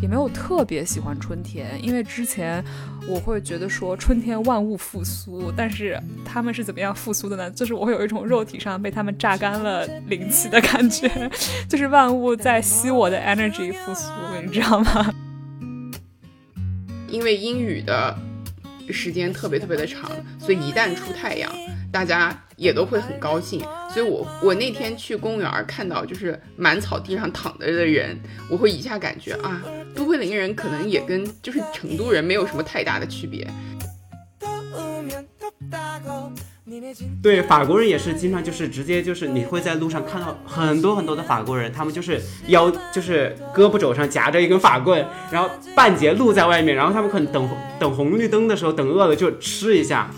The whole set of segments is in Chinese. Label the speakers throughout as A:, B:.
A: 也没有特别喜欢春天，因为之前我会觉得说春天万物复苏，但是他们是怎么样复苏的呢？就是我会有一种肉体上被他们榨干了灵气的感觉，就是万物在吸我的 energy 复苏，你知道吗？
B: 因为英语的时间特别特别的长，所以一旦出太阳，大家也都会很高兴。所以我我那天去公园看到就是满草地上躺着的人，我会一下感觉啊，都柏林人可能也跟就是成都人没有什么太大的区别。
C: 对，法国人也是经常就是直接就是你会在路上看到很多很多的法国人，他们就是腰就是胳膊肘上夹着一根法棍，然后半截露在外面，然后他们可能等等红绿灯的时候等饿了就吃一下。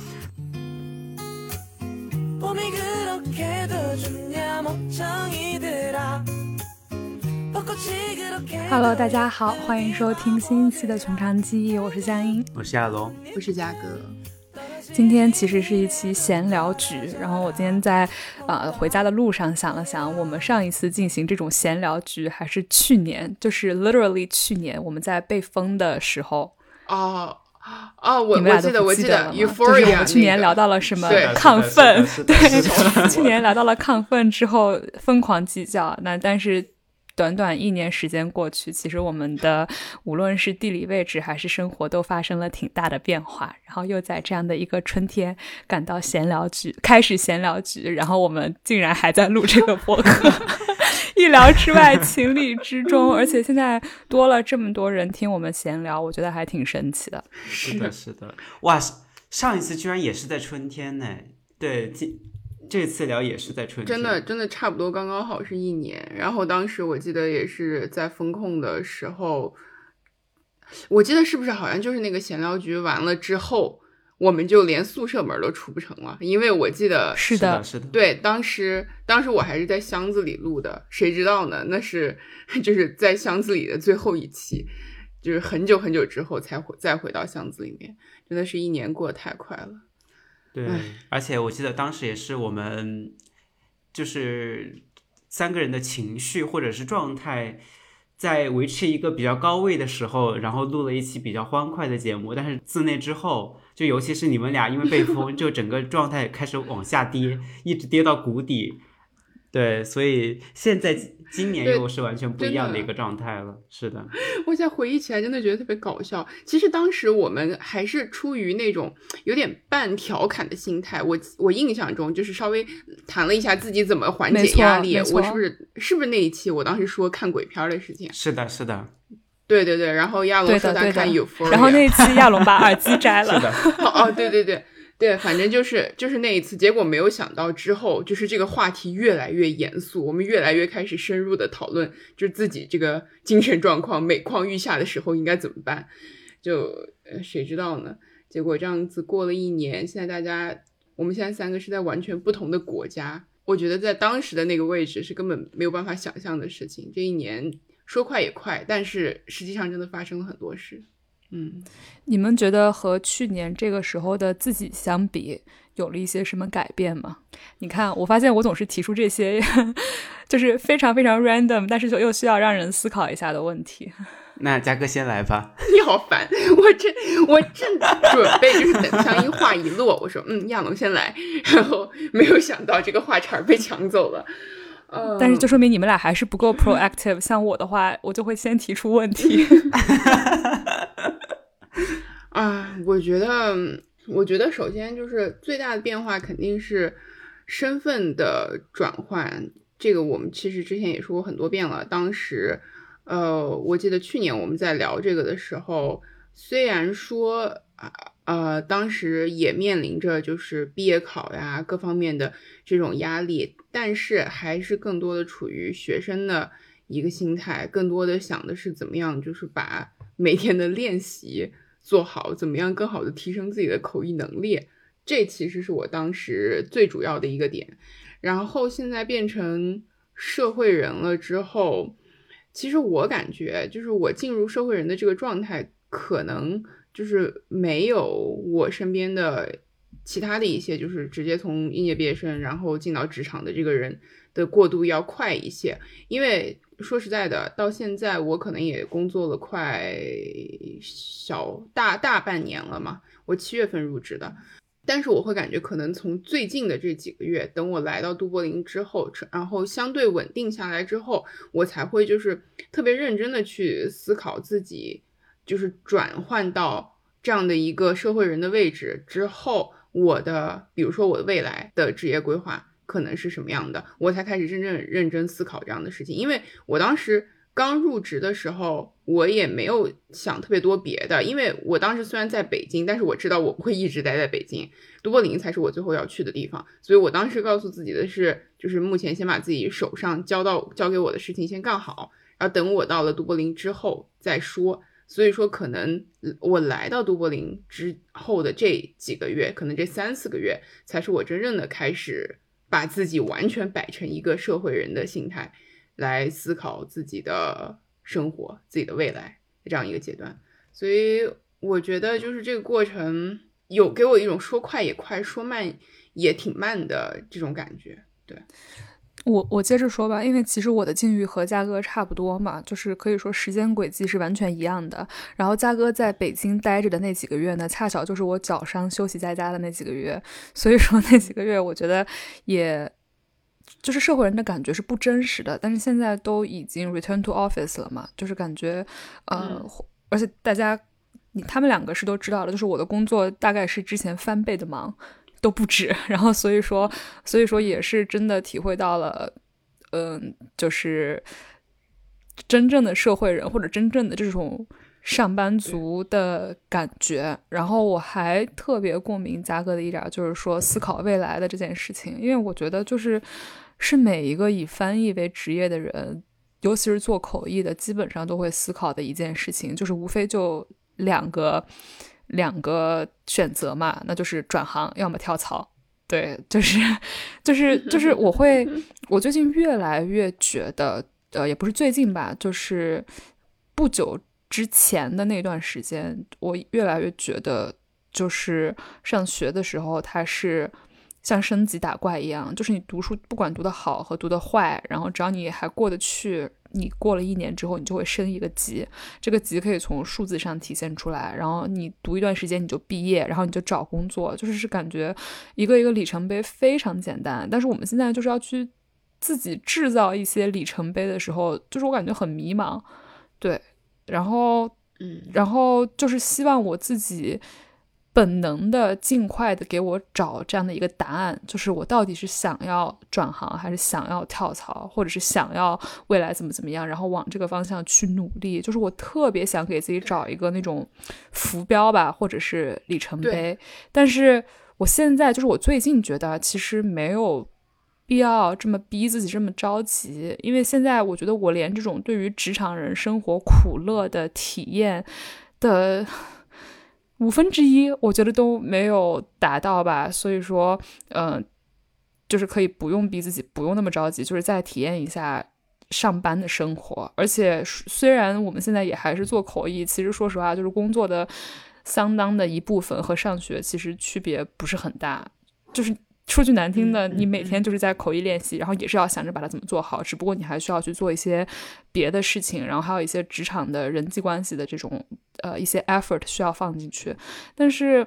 A: Hello，大家好，欢迎收听新一期的《从长计议》，我是香音，
C: 我是亚龙，
B: 我是嘉哥。
A: 今天其实是一期闲聊局，然后我今天在呃回家的路上想了想，我们上一次进行这种闲聊局还是去年，就是 literally 去年我们在被封的时候。
B: 哦哦，我
A: 我
B: 记得我记得
A: ，Euphoria，去年聊到了什么亢奋？对，去年聊到了亢奋之后疯狂计较，那但是。短短一年时间过去，其实我们的无论是地理位置还是生活都发生了挺大的变化。然后又在这样的一个春天赶到闲聊局，开始闲聊局，然后我们竟然还在录这个博客，意料之外，情理之中。而且现在多了这么多人听我们闲聊，我觉得还挺神奇的。
C: 是的，是的，哇，上一次居然也是在春天呢。对，今。这次聊也是在春
B: 天，真的真的差不多刚刚好是一年。然后当时我记得也是在风控的时候，我记得是不是好像就是那个闲聊局完了之后，我们就连宿舍门都出不成了，因为我记得
C: 是的，是的，
B: 对，当时当时我还是在箱子里录的，谁知道呢？那是就是在箱子里的最后一期，就是很久很久之后才回再回到箱子里面，真的是一年过得太快了。
C: 对，而且我记得当时也是我们，就是三个人的情绪或者是状态，在维持一个比较高位的时候，然后录了一期比较欢快的节目。但是自那之后，就尤其是你们俩因为被 封，就整个状态开始往下跌，一直跌到谷底。对，所以现在今年又是完全不一样的一个状态了。是的，
B: 我现在回忆起来，真的觉得特别搞笑。其实当时我们还是出于那种有点半调侃的心态。我我印象中就是稍微谈了一下自己怎么缓解压力。我是不是是不是那一期我当时说看鬼片的事情？
C: 是的，是的。
B: 对对对，然后亚龙说他看有风，
A: 然后那一期亚龙把耳机摘了。
C: 是的。
B: 哦，对对对。对，反正就是就是那一次，结果没有想到之后，就是这个话题越来越严肃，我们越来越开始深入的讨论，就是自己这个精神状况每况愈下的时候应该怎么办？就谁知道呢？结果这样子过了一年，现在大家，我们现在三个是在完全不同的国家，我觉得在当时的那个位置是根本没有办法想象的事情。这一年说快也快，但是实际上真的发生了很多事。嗯，
A: 你们觉得和去年这个时候的自己相比，有了一些什么改变吗？你看，我发现我总是提出这些，就是非常非常 random，但是又又需要让人思考一下的问题。
C: 那嘉哥先来吧。
B: 你好烦，我正我正准备就是等香一话一落，我说嗯，亚龙先来，然后没有想到这个话茬被抢走了。
A: 但是就说明你们俩还是不够 proactive。像我的话，我就会先提出问题。
B: 啊，我觉得，我觉得首先就是最大的变化肯定是身份的转换。这个我们其实之前也说过很多遍了。当时，呃，我记得去年我们在聊这个的时候，虽然说啊。呃，当时也面临着就是毕业考呀各方面的这种压力，但是还是更多的处于学生的一个心态，更多的想的是怎么样，就是把每天的练习做好，怎么样更好的提升自己的口译能力，这其实是我当时最主要的一个点。然后现在变成社会人了之后，其实我感觉就是我进入社会人的这个状态，可能。就是没有我身边的其他的一些，就是直接从应届毕业生然后进到职场的这个人的过渡要快一些，因为说实在的，到现在我可能也工作了快小大大半年了嘛，我七月份入职的。但是我会感觉，可能从最近的这几个月，等我来到都柏林之后，然后相对稳定下来之后，我才会就是特别认真的去思考自己，就是转换到这样的一个社会人的位置之后，我的比如说我的未来的职业规划可能是什么样的，我才开始真正认真思考这样的事情，因为我当时。刚入职的时候，我也没有想特别多别的，因为我当时虽然在北京，但是我知道我不会一直待在北京，都柏林才是我最后要去的地方，所以我当时告诉自己的是，就是目前先把自己手上交到交给我的事情先干好，然后等我到了都柏林之后再说。所以说，可能我来到都柏林之后的这几个月，可能这三四个月，才是我真正的开始把自己完全摆成一个社会人的心态。来思考自己的生活、自己的未来这样一个阶段，所以我觉得就是这个过程有给我一种说快也快，说慢也挺慢的这种感觉。对
A: 我，我接着说吧，因为其实我的境遇和嘉哥差不多嘛，就是可以说时间轨迹是完全一样的。然后嘉哥在北京待着的那几个月呢，恰巧就是我脚伤休息在家的那几个月，所以说那几个月我觉得也。就是社会人的感觉是不真实的，但是现在都已经 return to office 了嘛，就是感觉，呃，而且大家，你他们两个是都知道了，就是我的工作大概是之前翻倍的忙都不止，然后所以说，所以说也是真的体会到了，嗯，就是真正的社会人或者真正的这种上班族的感觉。然后我还特别共鸣嘉哥的一点，就是说思考未来的这件事情，因为我觉得就是。是每一个以翻译为职业的人，尤其是做口译的，基本上都会思考的一件事情，就是无非就两个两个选择嘛，那就是转行，要么跳槽。对，就是就是就是我会，我最近越来越觉得，呃，也不是最近吧，就是不久之前的那段时间，我越来越觉得，就是上学的时候，它是。像升级打怪一样，就是你读书不管读得好和读得坏，然后只要你还过得去，你过了一年之后，你就会升一个级。这个级可以从数字上体现出来。然后你读一段时间你就毕业，然后你就找工作，就是是感觉一个一个里程碑非常简单。但是我们现在就是要去自己制造一些里程碑的时候，就是我感觉很迷茫。对，然后
B: 嗯，
A: 然后就是希望我自己。本能的尽快的给我找这样的一个答案，就是我到底是想要转行，还是想要跳槽，或者是想要未来怎么怎么样，然后往这个方向去努力。就是我特别想给自己找一个那种浮标吧，或者是里程碑。但是我现在就是我最近觉得其实没有必要这么逼自己这么着急，因为现在我觉得我连这种对于职场人生活苦乐的体验的。五分之一，我觉得都没有达到吧，所以说，嗯，就是可以不用逼自己，不用那么着急，就是再体验一下上班的生活。而且，虽然我们现在也还是做口译，其实说实话，就是工作的相当的一部分和上学其实区别不是很大，就是。说句难听的，你每天就是在口译练习，然后也是要想着把它怎么做好，只不过你还需要去做一些别的事情，然后还有一些职场的人际关系的这种呃一些 effort 需要放进去，但是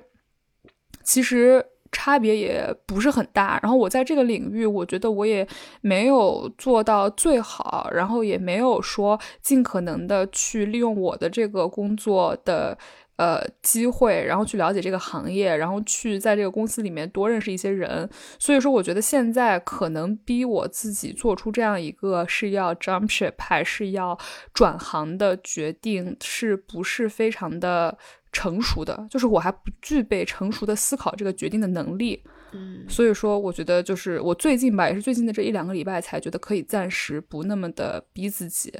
A: 其实差别也不是很大。然后我在这个领域，我觉得我也没有做到最好，然后也没有说尽可能的去利用我的这个工作的。呃，机会，然后去了解这个行业，然后去在这个公司里面多认识一些人。所以说，我觉得现在可能逼我自己做出这样一个是要 jump ship 还是要转行的决定，是不是非常的成熟的？就是我还不具备成熟的思考这个决定的能力。
B: 嗯，
A: 所以说，我觉得就是我最近吧，也是最近的这一两个礼拜才觉得可以暂时不那么的逼自己。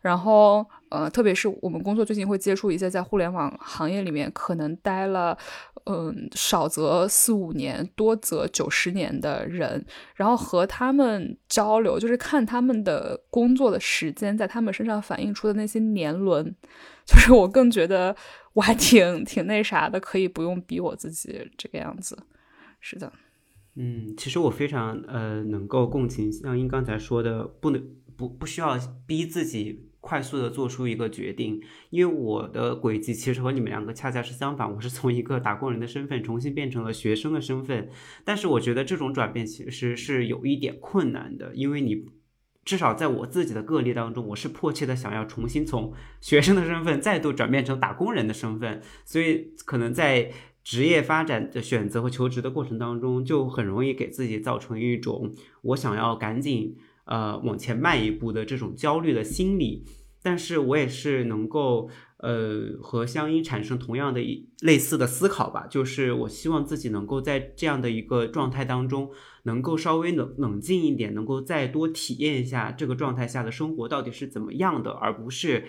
A: 然后，呃，特别是我们工作最近会接触一些在互联网行业里面可能待了，嗯，少则四五年，多则九十年的人，然后和他们交流，就是看他们的工作的时间在他们身上反映出的那些年轮，就是我更觉得我还挺挺那啥的，可以不用逼我自己这个样子。是的，
C: 嗯，其实我非常呃能够共情。像英刚才说的，不能不不需要逼自己快速的做出一个决定，因为我的轨迹其实和你们两个恰恰是相反，我是从一个打工人的身份重新变成了学生的身份，但是我觉得这种转变其实是有一点困难的，因为你。至少在我自己的个例当中，我是迫切的想要重新从学生的身份再度转变成打工人的身份，所以可能在职业发展的选择和求职的过程当中，就很容易给自己造成一种我想要赶紧呃往前迈一步的这种焦虑的心理。但是我也是能够。呃，和香音产生同样的一类似的思考吧，就是我希望自己能够在这样的一个状态当中，能够稍微冷冷静一点，能够再多体验一下这个状态下的生活到底是怎么样的，而不是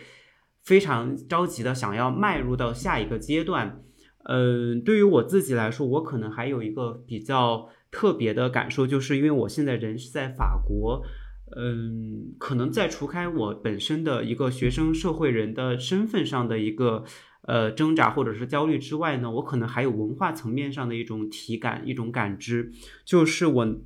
C: 非常着急的想要迈入到下一个阶段。嗯，对于我自己来说，我可能还有一个比较特别的感受，就是因为我现在人是在法国。嗯，可能在除开我本身的一个学生社会人的身份上的一个呃挣扎或者是焦虑之外呢，我可能还有文化层面上的一种体感、一种感知，就是我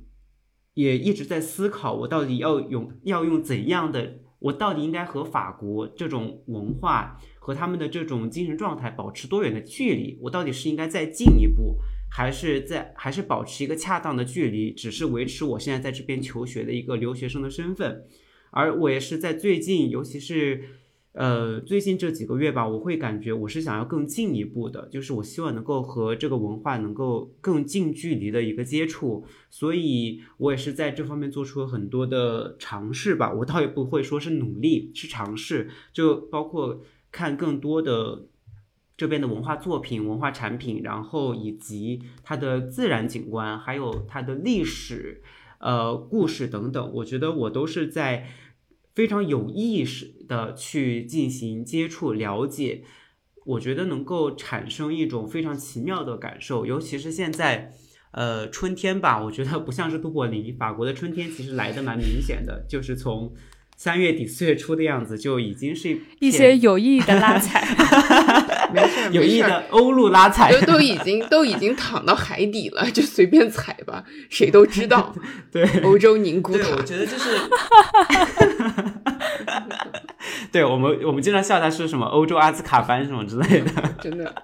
C: 也一直在思考，我到底要用要用怎样的，我到底应该和法国这种文化和他们的这种精神状态保持多远的距离？我到底是应该再进一步？还是在，还是保持一个恰当的距离，只是维持我现在在这边求学的一个留学生的身份。而我也是在最近，尤其是，呃，最近这几个月吧，我会感觉我是想要更进一步的，就是我希望能够和这个文化能够更近距离的一个接触。所以我也是在这方面做出了很多的尝试吧。我倒也不会说是努力，是尝试，就包括看更多的。这边的文化作品、文化产品，然后以及它的自然景观，还有它的历史、呃故事等等，我觉得我都是在非常有意识的去进行接触、了解。我觉得能够产生一种非常奇妙的感受，尤其是现在，呃春天吧，我觉得不像是杜柏林，法国的春天其实来的蛮明显的，就是从。三月底四月初的样子就已经是
A: 一些有意义的拉踩，
B: 没事，
C: 有意义的欧陆拉踩，
B: 都都已经都已经躺到海底了，就随便踩吧，谁都知道。
C: 对，
B: 欧洲凝固塔，
C: 我觉得就是。对我们，我们经常笑他是什么欧洲阿兹卡班什么之类的，
B: 真的。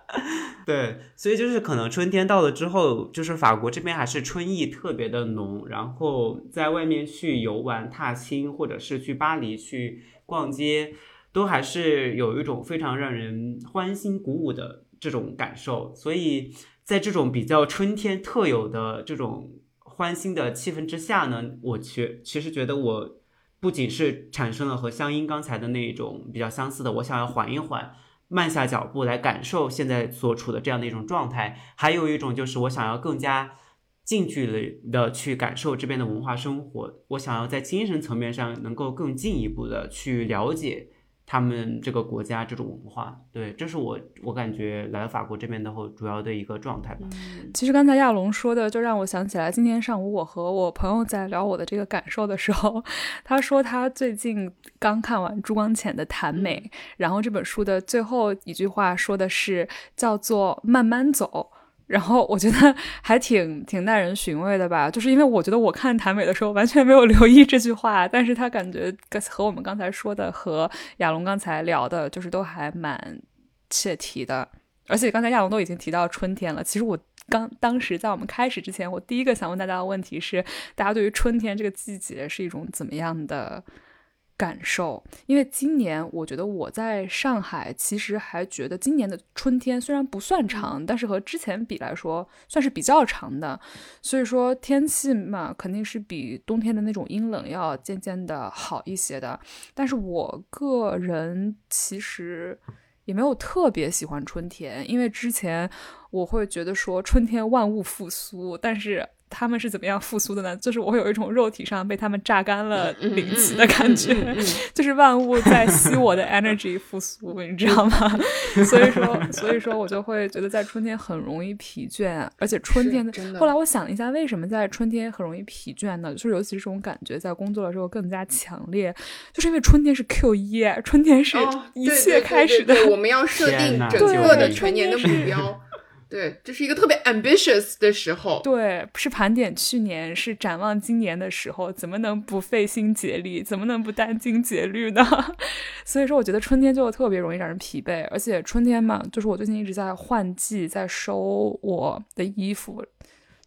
C: 对，所以就是可能春天到了之后，就是法国这边还是春意特别的浓，然后在外面去游玩、踏青，或者是去巴黎去逛街，都还是有一种非常让人欢欣鼓舞的这种感受。所以在这种比较春天特有的这种欢欣的气氛之下呢，我觉其实觉得我。不仅是产生了和香音刚才的那种比较相似的，我想要缓一缓，慢下脚步来感受现在所处的这样的一种状态，还有一种就是我想要更加近距离的去感受这边的文化生活，我想要在精神层面上能够更进一步的去了解。他们这个国家这种文化，对，这是我我感觉来到法国这边的后主要的一个状态吧。
A: 其实刚才亚龙说的，就让我想起来，今天上午我和我朋友在聊我的这个感受的时候，他说他最近刚看完朱光潜的《谈美》，然后这本书的最后一句话说的是叫做“慢慢走”。然后我觉得 还挺挺耐人寻味的吧，就是因为我觉得我看谭美的时候完全没有留意这句话，但是他感觉和我们刚才说的和亚龙刚才聊的，就是都还蛮切题的。而且刚才亚龙都已经提到春天了，其实我刚当时在我们开始之前，我第一个想问大家的问题是，大家对于春天这个季节是一种怎么样的？感受，因为今年我觉得我在上海，其实还觉得今年的春天虽然不算长，但是和之前比来说算是比较长的。所以说天气嘛，肯定是比冬天的那种阴冷要渐渐的好一些的。但是我个人其实也没有特别喜欢春天，因为之前我会觉得说春天万物复苏，但是。他们是怎么样复苏的呢？就是我会有一种肉体上被他们榨干了灵气的感觉，就是万物在吸我的 energy 复苏，你知道吗？所以说，所以说我就会觉得在春天很容易疲倦，而且春天的。后来我想了一下，为什么在春天很容易疲倦呢？就是尤其是这种感觉在工作的时候更加强烈，就是因为春天是 Q 一，春天是一切开始的。
B: 我们要设定整个的全年的目标。对，这是一个特别 ambitious 的时候。
A: 对，是盘点去年，是展望今年的时候，怎么能不费心竭力，怎么能不殚精竭虑呢？所以说，我觉得春天就特别容易让人疲惫，而且春天嘛，就是我最近一直在换季，在收我的衣服。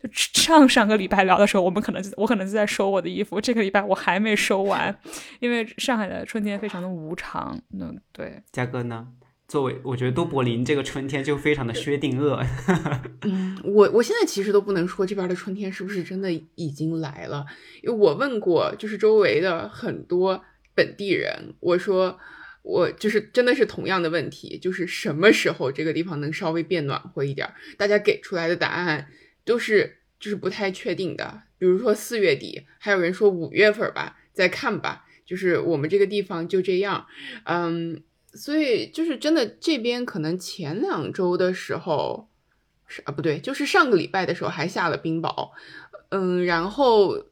A: 就上上个礼拜聊的时候，我们可能我可能就在收我的衣服，这个礼拜我还没收完，因为上海的春天非常的无常。嗯，对，
C: 嘉哥呢？作为我觉得都柏林这个春天就非常的薛定谔。
B: 嗯，我我现在其实都不能说这边的春天是不是真的已经来了，因为我问过就是周围的很多本地人，我说我就是真的是同样的问题，就是什么时候这个地方能稍微变暖和一点？大家给出来的答案都是就是不太确定的，比如说四月底，还有人说五月份吧，再看吧，就是我们这个地方就这样，嗯。所以就是真的，这边可能前两周的时候是啊，不对，就是上个礼拜的时候还下了冰雹，嗯，然后。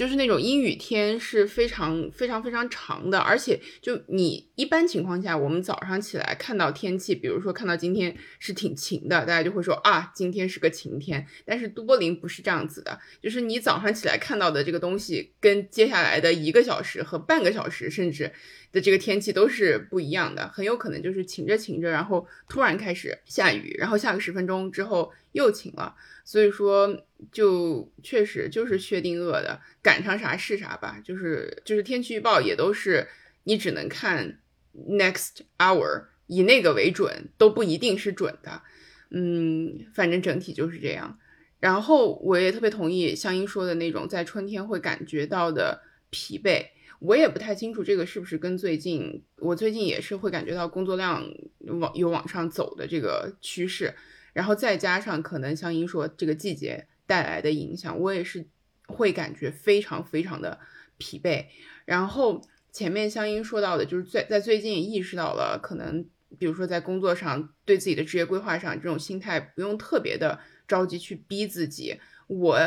B: 就是那种阴雨天是非常非常非常长的，而且就你一般情况下，我们早上起来看到天气，比如说看到今天是挺晴的，大家就会说啊，今天是个晴天。但是都柏林不是这样子的，就是你早上起来看到的这个东西，跟接下来的一个小时和半个小时甚至的这个天气都是不一样的，很有可能就是晴着晴着，然后突然开始下雨，然后下个十分钟之后又晴了。所以说，就确实就是薛定谔的，赶上啥是啥吧。就是就是天气预报也都是你只能看 next hour，以那个为准，都不一定是准的。嗯，反正整体就是这样。然后我也特别同意香音说的那种在春天会感觉到的疲惫。我也不太清楚这个是不是跟最近我最近也是会感觉到工作量往有往上走的这个趋势。然后再加上可能像您说这个季节带来的影响，我也是会感觉非常非常的疲惫。然后前面香音说到的，就是在在最近意识到了，可能比如说在工作上对自己的职业规划上，这种心态不用特别的着急去逼自己。我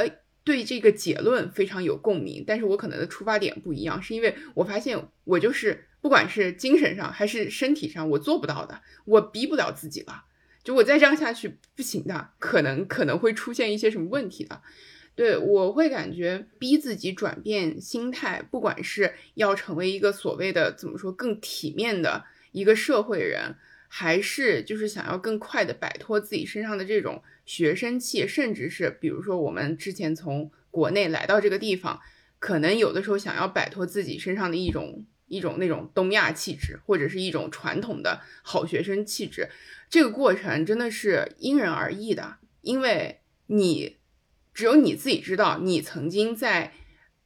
B: 对这个结论非常有共鸣，但是我可能的出发点不一样，是因为我发现我就是不管是精神上还是身体上，我做不到的，我逼不了自己了。就我再这样下去不行的，可能可能会出现一些什么问题的。对我会感觉逼自己转变心态，不管是要成为一个所谓的怎么说更体面的一个社会人，还是就是想要更快的摆脱自己身上的这种学生气，甚至是比如说我们之前从国内来到这个地方，可能有的时候想要摆脱自己身上的一种一种那种东亚气质，或者是一种传统的好学生气质。这个过程真的是因人而异的，因为你只有你自己知道，你曾经在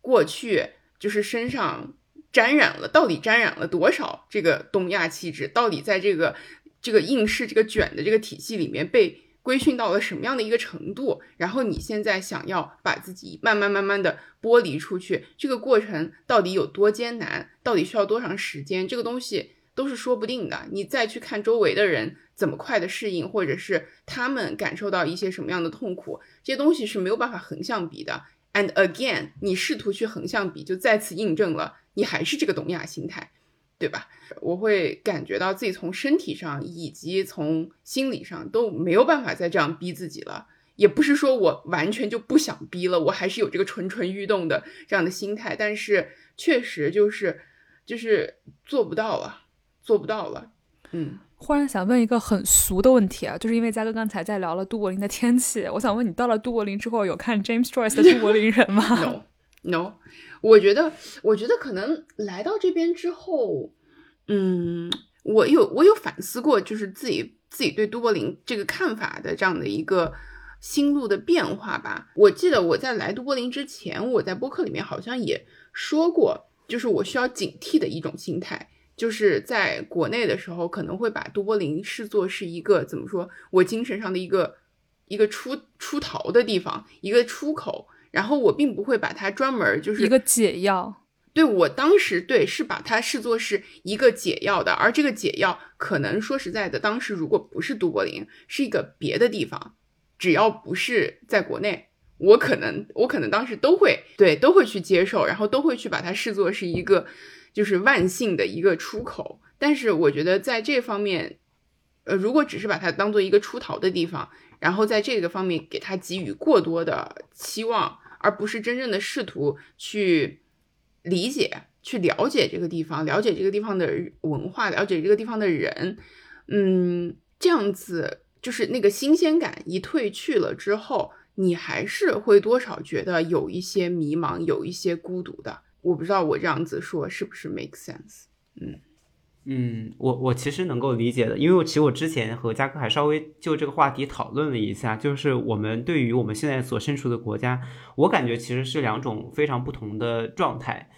B: 过去就是身上沾染了，到底沾染了多少这个东亚气质，到底在这个这个应试这个卷的这个体系里面被规训到了什么样的一个程度，然后你现在想要把自己慢慢慢慢的剥离出去，这个过程到底有多艰难，到底需要多长时间，这个东西都是说不定的。你再去看周围的人。怎么快的适应，或者是他们感受到一些什么样的痛苦，这些东西是没有办法横向比的。And again，你试图去横向比，就再次印证了你还是这个东亚心态，对吧？我会感觉到自己从身体上以及从心理上都没有办法再这样逼自己了。也不是说我完全就不想逼了，我还是有这个蠢蠢欲动的这样的心态，但是确实就是就是做不到了，做不到了，嗯。
A: 忽然想问一个很俗的问题啊，就是因为嘉哥刚才在聊了都柏林的天气，我想问你，到了都柏林之后有看 James Joyce 的《都柏林人》吗
B: ？No，No，我觉得，我觉得可能来到这边之后，嗯，我有我有反思过，就是自己自己对都柏林这个看法的这样的一个心路的变化吧。我记得我在来都柏林之前，我在播客里面好像也说过，就是我需要警惕的一种心态。就是在国内的时候，可能会把都柏林视作是一个怎么说，我精神上的一个一个出出逃的地方，一个出口。然后我并不会把它专门就是
A: 一个解药。
B: 对我当时对是把它视作是一个解药的，而这个解药可能说实在的，当时如果不是都柏林，是一个别的地方，只要不是在国内，我可能我可能当时都会对都会去接受，然后都会去把它视作是一个。就是万幸的一个出口，但是我觉得在这方面，呃，如果只是把它当做一个出逃的地方，然后在这个方面给他给予过多的期望，而不是真正的试图去理解、去了解这个地方，了解这个地方的文化，了解这个地方的人。嗯，这样子就是那个新鲜感一褪去了之后，你还是会多少觉得有一些迷茫，有一些孤独的。我不知道我这样子说是不是 make sense？嗯。
C: 嗯，我我其实能够理解的，因为其实我之前和嘉哥还稍微就这个话题讨论了一下，就是我们对于我们现在所身处的国家，我感觉其实是两种非常不同的状态。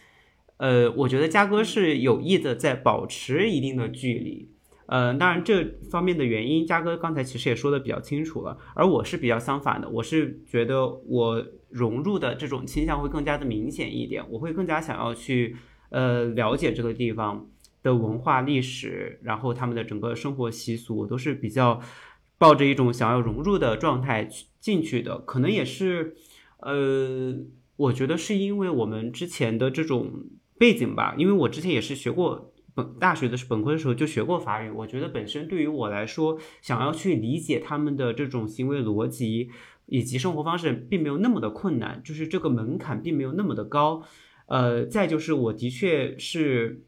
C: 呃，我觉得嘉哥是有意的在保持一定的距离，呃，当然这方面的原因，嘉哥刚才其实也说的比较清楚了，而我是比较相反的，我是觉得我融入的这种倾向会更加的明显一点，我会更加想要去呃了解这个地方。的文化历史，然后他们的整个生活习俗，我都是比较抱着一种想要融入的状态去进去的。可能也是，呃，我觉得是因为我们之前的这种背景吧。因为我之前也是学过本大学的本科的时候就学过法语，我觉得本身对于我来说，想要去理解他们的这种行为逻辑以及生活方式，并没有那么的困难，就是这个门槛并没有那么的高。呃，再就是我的确是。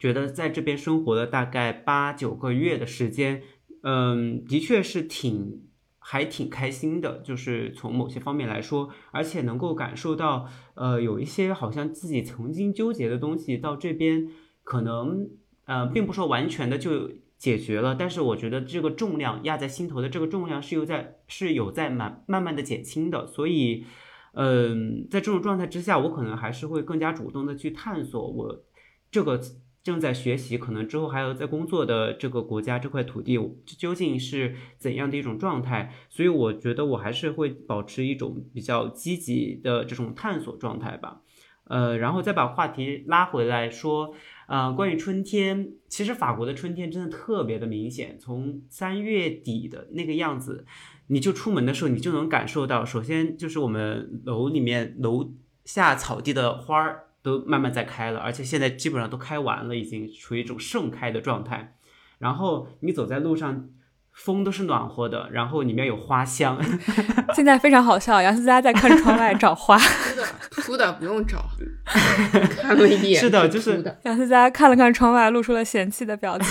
C: 觉得在这边生活了大概八九个月的时间，嗯，的确是挺还挺开心的，就是从某些方面来说，而且能够感受到，呃，有一些好像自己曾经纠结的东西到这边可能，呃，并不说完全的就解决了，但是我觉得这个重量压在心头的这个重量是有在是有在慢慢慢的减轻的，所以，嗯，在这种状态之下，我可能还是会更加主动的去探索我这个。正在学习，可能之后还要在工作的这个国家这块土地究竟是怎样的一种状态？所以我觉得我还是会保持一种比较积极的这种探索状态吧。呃，然后再把话题拉回来说，啊，关于春天，其实法国的春天真的特别的明显，从三月底的那个样子，你就出门的时候，你就能感受到，首先就是我们楼里面楼下草地的花儿。都慢慢在开了，而且现在基本上都开完了，已经处于一种盛开的状态。然后你走在路上，风都是暖和的，然后里面有花香。
A: 现在非常好笑，杨思佳在看窗外找花。
B: 秃的，秃的不用找。看了一眼。
C: 是的，就是
A: 杨思佳看了看窗外，露出了嫌弃的表情。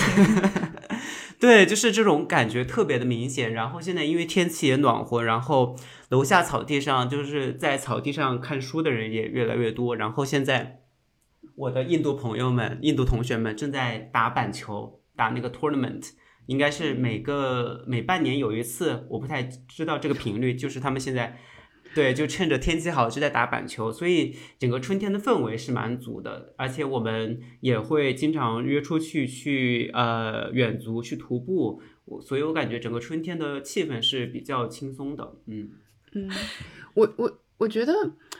C: 对，就是这种感觉特别的明显。然后现在因为天气也暖和，然后楼下草地上就是在草地上看书的人也越来越多。然后现在我的印度朋友们、印度同学们正在打板球，打那个 tournament，应该是每个每半年有一次，我不太知道这个频率，就是他们现在。对，就趁着天气好就在打板球，所以整个春天的氛围是蛮足的，而且我们也会经常约出去去呃远足去徒步，所以我感觉整个春天的气氛是比较轻松的。
B: 嗯嗯，我我我觉得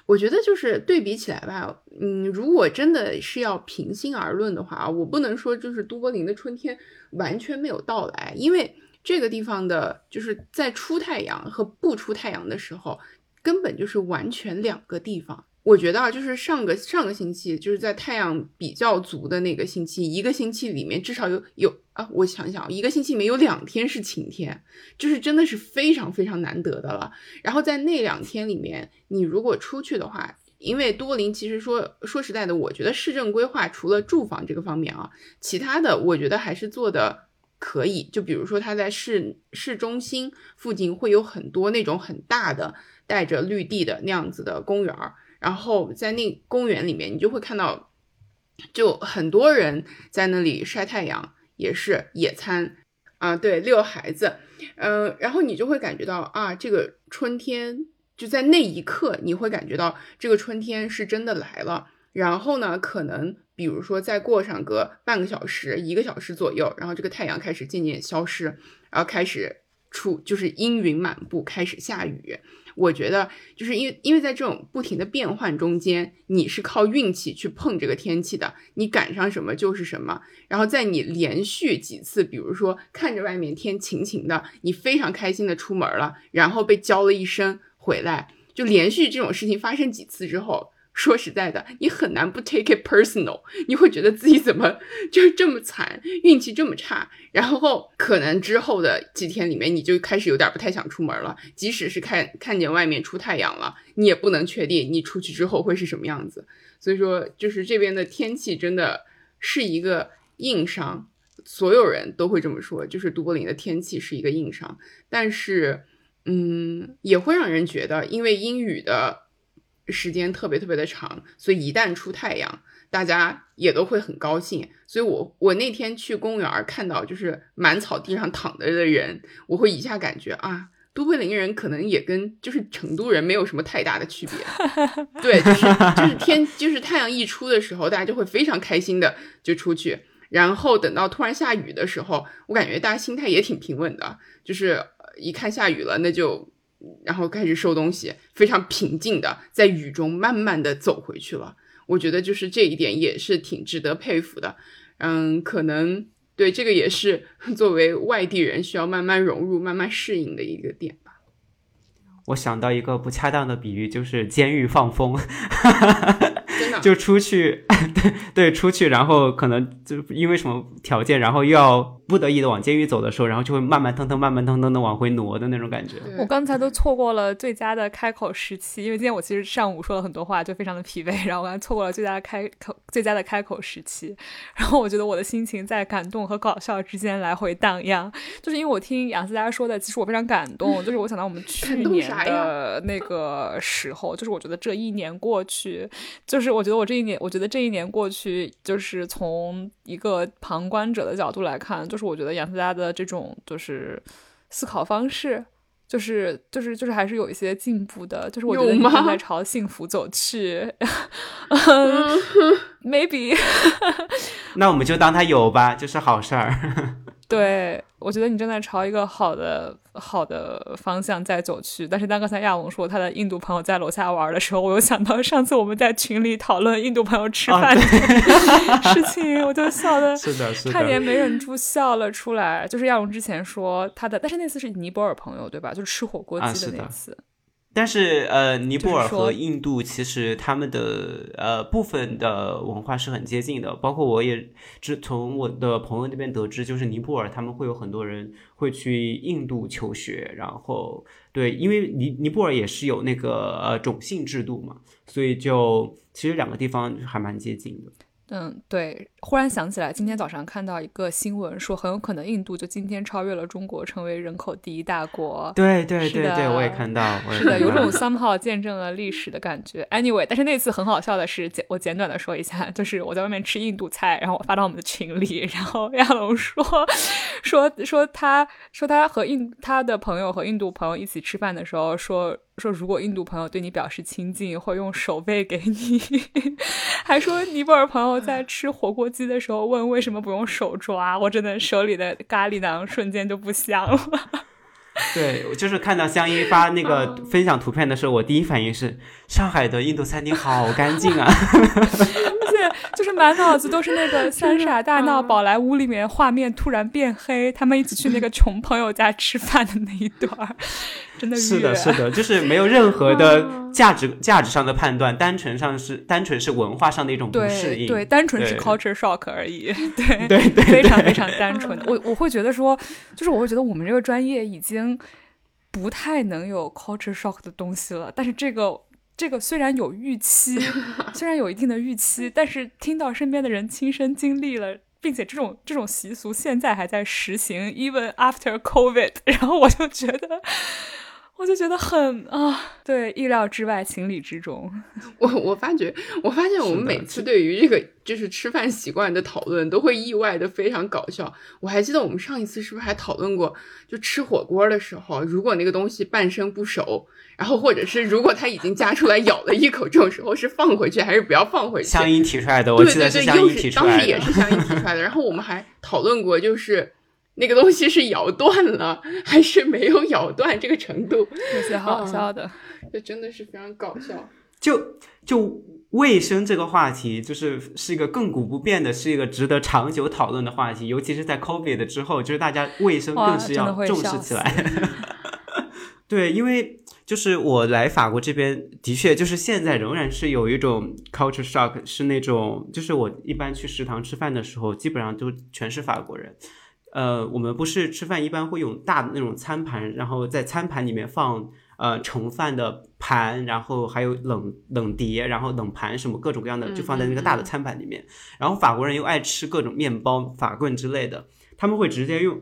B: 我觉得就是对比起来吧，嗯，如果真的是要平心而论的话，我不能说就是都柏林的春天完全没有到来，因为这个地方的就是在出太阳和不出太阳的时候。根本就是完全两个地方。我觉得啊，就是上个上个星期，就是在太阳比较足的那个星期，一个星期里面至少有有啊，我想想，一个星期里面有两天是晴天，就是真的是非常非常难得的了。然后在那两天里面，你如果出去的话，因为多林其实说说实在的，我觉得市政规划除了住房这个方面啊，其他的我觉得还是做的可以。就比如说它在市市中心附近会有很多那种很大的。带着绿地的那样子的公园儿，然后在那公园里面，你就会看到，就很多人在那里晒太阳，也是野餐啊，对，遛孩子，嗯，然后你就会感觉到啊，这个春天就在那一刻，你会感觉到这个春天是真的来了。然后呢，可能比如说再过上个半个小时、一个小时左右，然后这个太阳开始渐渐消失，然后开始出就是阴云满布，开始下雨。我觉得就是因为因为在这种不停的变换中间，你是靠运气去碰这个天气的，你赶上什么就是什么。然后在你连续几次，比如说看着外面天晴晴的，你非常开心的出门了，然后被浇了一身回来，就连续这种事情发生几次之后，说实在的，你很难不 take it personal，你会觉得自己怎么就是这么惨，运气这么差，然后可能之后的几天里面，你就开始有点不太想出门了。即使是看看见外面出太阳了，你也不能确定你出去之后会是什么样子。所以说，就是这边的天气真的是一个硬伤，所有人都会这么说，就是都柏林的天气是一个硬伤。但是，嗯，也会让人觉得，因为阴雨的。时间特别特别的长，所以一旦出太阳，大家也都会很高兴。所以我我那天去公园看到就是满草地上躺着的人，我会一下感觉啊，都柏林人可能也跟就是成都人没有什么太大的区别。对，就是就是天就是太阳一出的时候，大家就会非常开心的就出去，然后等到突然下雨的时候，我感觉大家心态也挺平稳的，就是一看下雨了，那就。然后开始收东西，非常平静的在雨中慢慢的走回去了。我觉得就是这一点也是挺值得佩服的。嗯，可能对这个也是 作为外地人需要慢慢融入、慢慢适应的一个点吧。
C: 我想到一个不恰当的比喻，就是监狱放风。
B: 真的
C: 就出去，对 对，出去，然后可能就因为什么条件，然后又要不得已的往监狱走的时候，然后就会慢慢腾腾、慢慢腾腾的往回挪的那种感觉。
A: 我刚才都错过了最佳的开口时期，因为今天我其实上午说了很多话，就非常的疲惫，然后我刚才错过了最佳的开口、最佳的开口时期。然后我觉得我的心情在感动和搞笑之间来回荡漾，就是因为我听杨思佳说的，其实我非常感动，就是我想到我们去年的那个时候，就是我觉得这一年过去，就是。是，我觉得我这一年，我觉得这一年过去，就是从一个旁观者的角度来看，就是我觉得杨思佳的这种就是思考方式，就是就是就是还是有一些进步的，就是我觉得在朝幸福走去。Maybe，
C: 那我们就当他有吧，就是好事儿。
A: 对，我觉得你正在朝一个好的好的方向在走去。但是当刚才亚龙说他的印度朋友在楼下玩的时候，我又想到上次我们在群里讨论印度朋友吃饭的事情，我就笑的，
C: 是的，是
A: 的，差点没忍住笑了出来。就是亚龙之前说他的，但是那次是尼泊尔朋友对吧？就是吃火锅鸡的那次。
C: 但是，呃，尼泊尔和印度其实他们的呃部分的文化是很接近的，包括我也只从我的朋友那边得知，就是尼泊尔他们会有很多人会去印度求学，然后对，因为尼尼泊尔也是有那个呃种姓制度嘛，所以就其实两个地方还蛮接近的。
A: 嗯，对，忽然想起来，今天早上看到一个新闻，说很有可能印度就今天超越了中国，成为人口第一大国。
C: 对对对对，我也看到，
A: 是的，有种 somehow 见证了历史的感觉。Anyway，但是那次很好笑的是，简我简短的说一下，就是我在外面吃印度菜，然后我发到我们的群里，然后亚龙说说说他说他和印他的朋友和印度朋友一起吃饭的时候说。说如果印度朋友对你表示亲近，会用手背给你。还说尼泊尔朋友在吃火锅鸡的时候问为什么不用手抓，我真的手里的咖喱囊瞬间就不香了。
C: 对，我就是看到香音发那个分享图片的时候，我第一反应是上海的印度餐厅好干净啊。
A: 就是满脑子都是那个 三傻大闹宝莱坞里面画面突然变黑，他们一起去那个穷朋友家吃饭的那一段，真的
C: 是的，是的，就是没有任何的价值价值上的判断，单纯上是单纯是文化上的一种不适应，
A: 对，单纯是 culture shock 而已，
C: 对对对，
A: 非常非常单纯的。我我会觉得说，就是我会觉得我们这个专业已经不太能有 culture shock 的东西了，但是这个。这个虽然有预期，虽然有一定的预期，但是听到身边的人亲身经历了，并且这种这种习俗现在还在实行，even after COVID，然后我就觉得。我就觉得很啊，对，意料之外，情理之中。
B: 我我发觉，我发现我们每次对于这个就是吃饭习惯的讨论，都会意外的非常搞笑。我还记得我们上一次是不是还讨论过，就吃火锅的时候，如果那个东西半生不熟，然后或者是如果它已经夹出来咬了一口，这种时候是放回去还是不要放回去？
C: 香音提出来的，我记得是香音提出
B: 来的。当时也是香音提出来的。然后我们还讨论过，就是。那个东西是咬断了还是没有咬断？这个程度
A: 有些好笑的，
B: 这真的是非常搞笑。
C: 就就卫生这个话题，就是是一个亘古不变的，是一个值得长久讨论的话题。尤其是在 COVID 的之后，就是大家卫生更是要重视起来。对，因为就是我来法国这边，的确就是现在仍然是有一种 culture shock，是那种就是我一般去食堂吃饭的时候，基本上都全是法国人。呃，我们不是吃饭一般会用大的那种餐盘，然后在餐盘里面放呃盛饭的盘，然后还有冷冷碟，然后冷盘什么各种各样的，就放在那个大的餐盘里面。然后法国人又爱吃各种面包、法棍之类的，他们会直接用，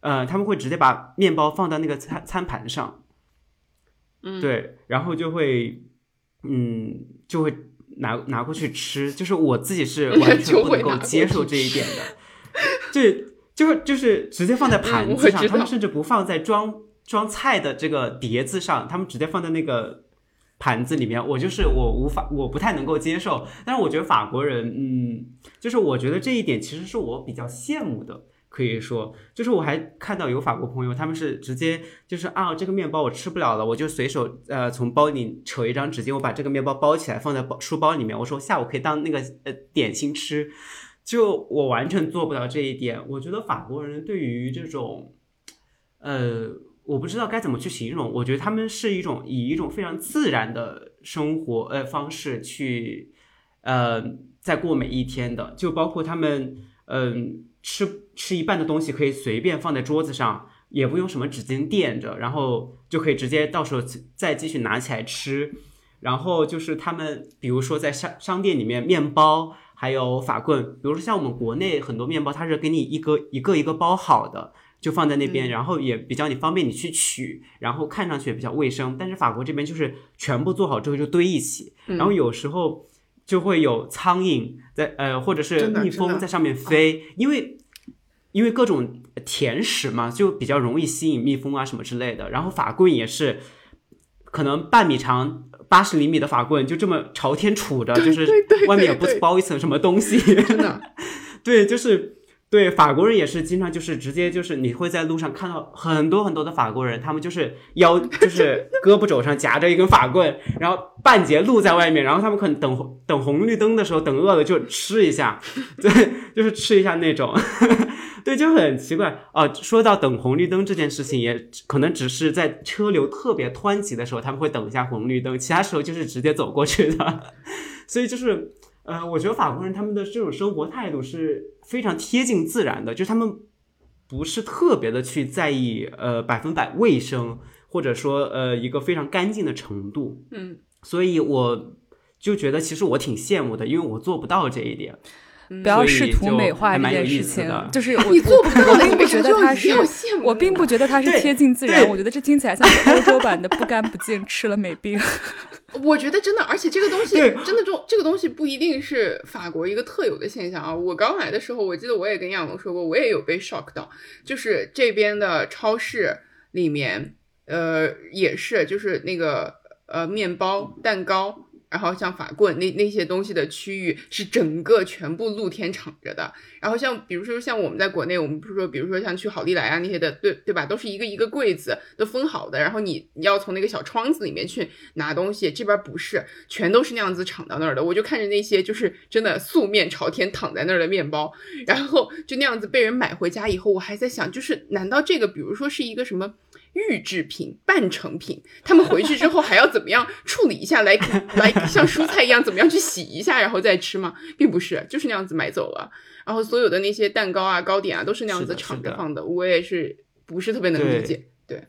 C: 呃，他们会直接把面包放到那个餐餐盘上。
B: 嗯，
C: 对，然后就会，嗯，就会拿拿过去吃，就是我自己是完全 不能够接受这一点的，这就是就是直接放在盘 子上，他们甚至不放在装装菜的这个碟子上，他们直接放在那个盘子里面，我就是我无法，我不太能够接受，但是我觉得法国人，嗯，就是我觉得这一点其实是我比较羡慕的。可以说，就是我还看到有法国朋友，他们是直接就是啊，这个面包我吃不了了，我就随手呃从包里扯一张纸巾，我把这个面包包起来放在包书包里面，我说下午可以当那个呃点心吃。就我完全做不到这一点。我觉得法国人对于这种，呃，我不知道该怎么去形容，我觉得他们是一种以一种非常自然的生活呃方式去呃在过每一天的，就包括他们嗯。吃吃一半的东西可以随便放在桌子上，也不用什么纸巾垫着，然后就可以直接到时候再继续拿起来吃。然后就是他们，比如说在商商店里面，面包还有法棍，比如说像我们国内很多面包，它是给你一个一个一个包好的，就放在那边，然后也比较你方便你去取，然后看上去也比较卫生。但是法国这边就是全部做好之后就堆一起，然后有时候。就会有苍蝇在，呃，或者是蜜蜂在上面飞，因为因为各种甜食嘛，就比较容易吸引蜜蜂啊什么之类的。然后法棍也是，可能半米长、八十厘米的法棍就这么朝天杵着，就是外面也不包一层什么东西，
B: 真的，
C: 对，就是。对法国人也是经常就是直接就是你会在路上看到很多很多的法国人，他们就是腰 就是胳膊肘上夹着一根法棍，然后半截露在外面，然后他们可能等等红绿灯的时候等饿了就吃一下，对，就是吃一下那种，对，就很奇怪哦。说到等红绿灯这件事情，也可能只是在车流特别湍急的时候他们会等一下红绿灯，其他时候就是直接走过去的，所以就是。呃，我觉得法国人他们的这种生活态度是非常贴近自然的，就是他们不是特别的去在意呃百分百卫生，或者说呃一个非常干净的程度。
B: 嗯，
C: 所以我就觉得其实我挺羡慕的，因为我做不到这一点。
A: 不要试图美化这件事情，就是
B: 你做不到，
A: 我并不觉得它是，我并不觉得它是贴近自然。我觉得这听起来像欧洲版的不干不净吃了没病。
B: 我觉得真的，而且这个东西真的，这这个东西不一定是法国一个特有的现象啊。我刚来的时候，我记得我也跟亚龙说过，我也有被 shock 到，就是这边的超市里面，呃，也是，就是那个呃，面包、蛋糕。然后像法棍那那些东西的区域是整个全部露天敞着的。然后像比如说像我们在国内，我们不是说比如说像去好利来啊那些的，对对吧？都是一个一个柜子都封好的。然后你你要从那个小窗子里面去拿东西，这边不是，全都是那样子敞到那儿的。我就看着那些就是真的素面朝天躺在那儿的面包，然后就那样子被人买回家以后，我还在想，就是难道这个比如说是一个什么？预制品、半成品，他们回去之后还要怎么样处理一下，来 来像蔬菜一样怎么样去洗一下，然后再吃吗？并不是，就是那样子买走了。然后所有的那些蛋糕啊、糕点啊，都是那样子敞着放的。我也是不是特别能理解，对。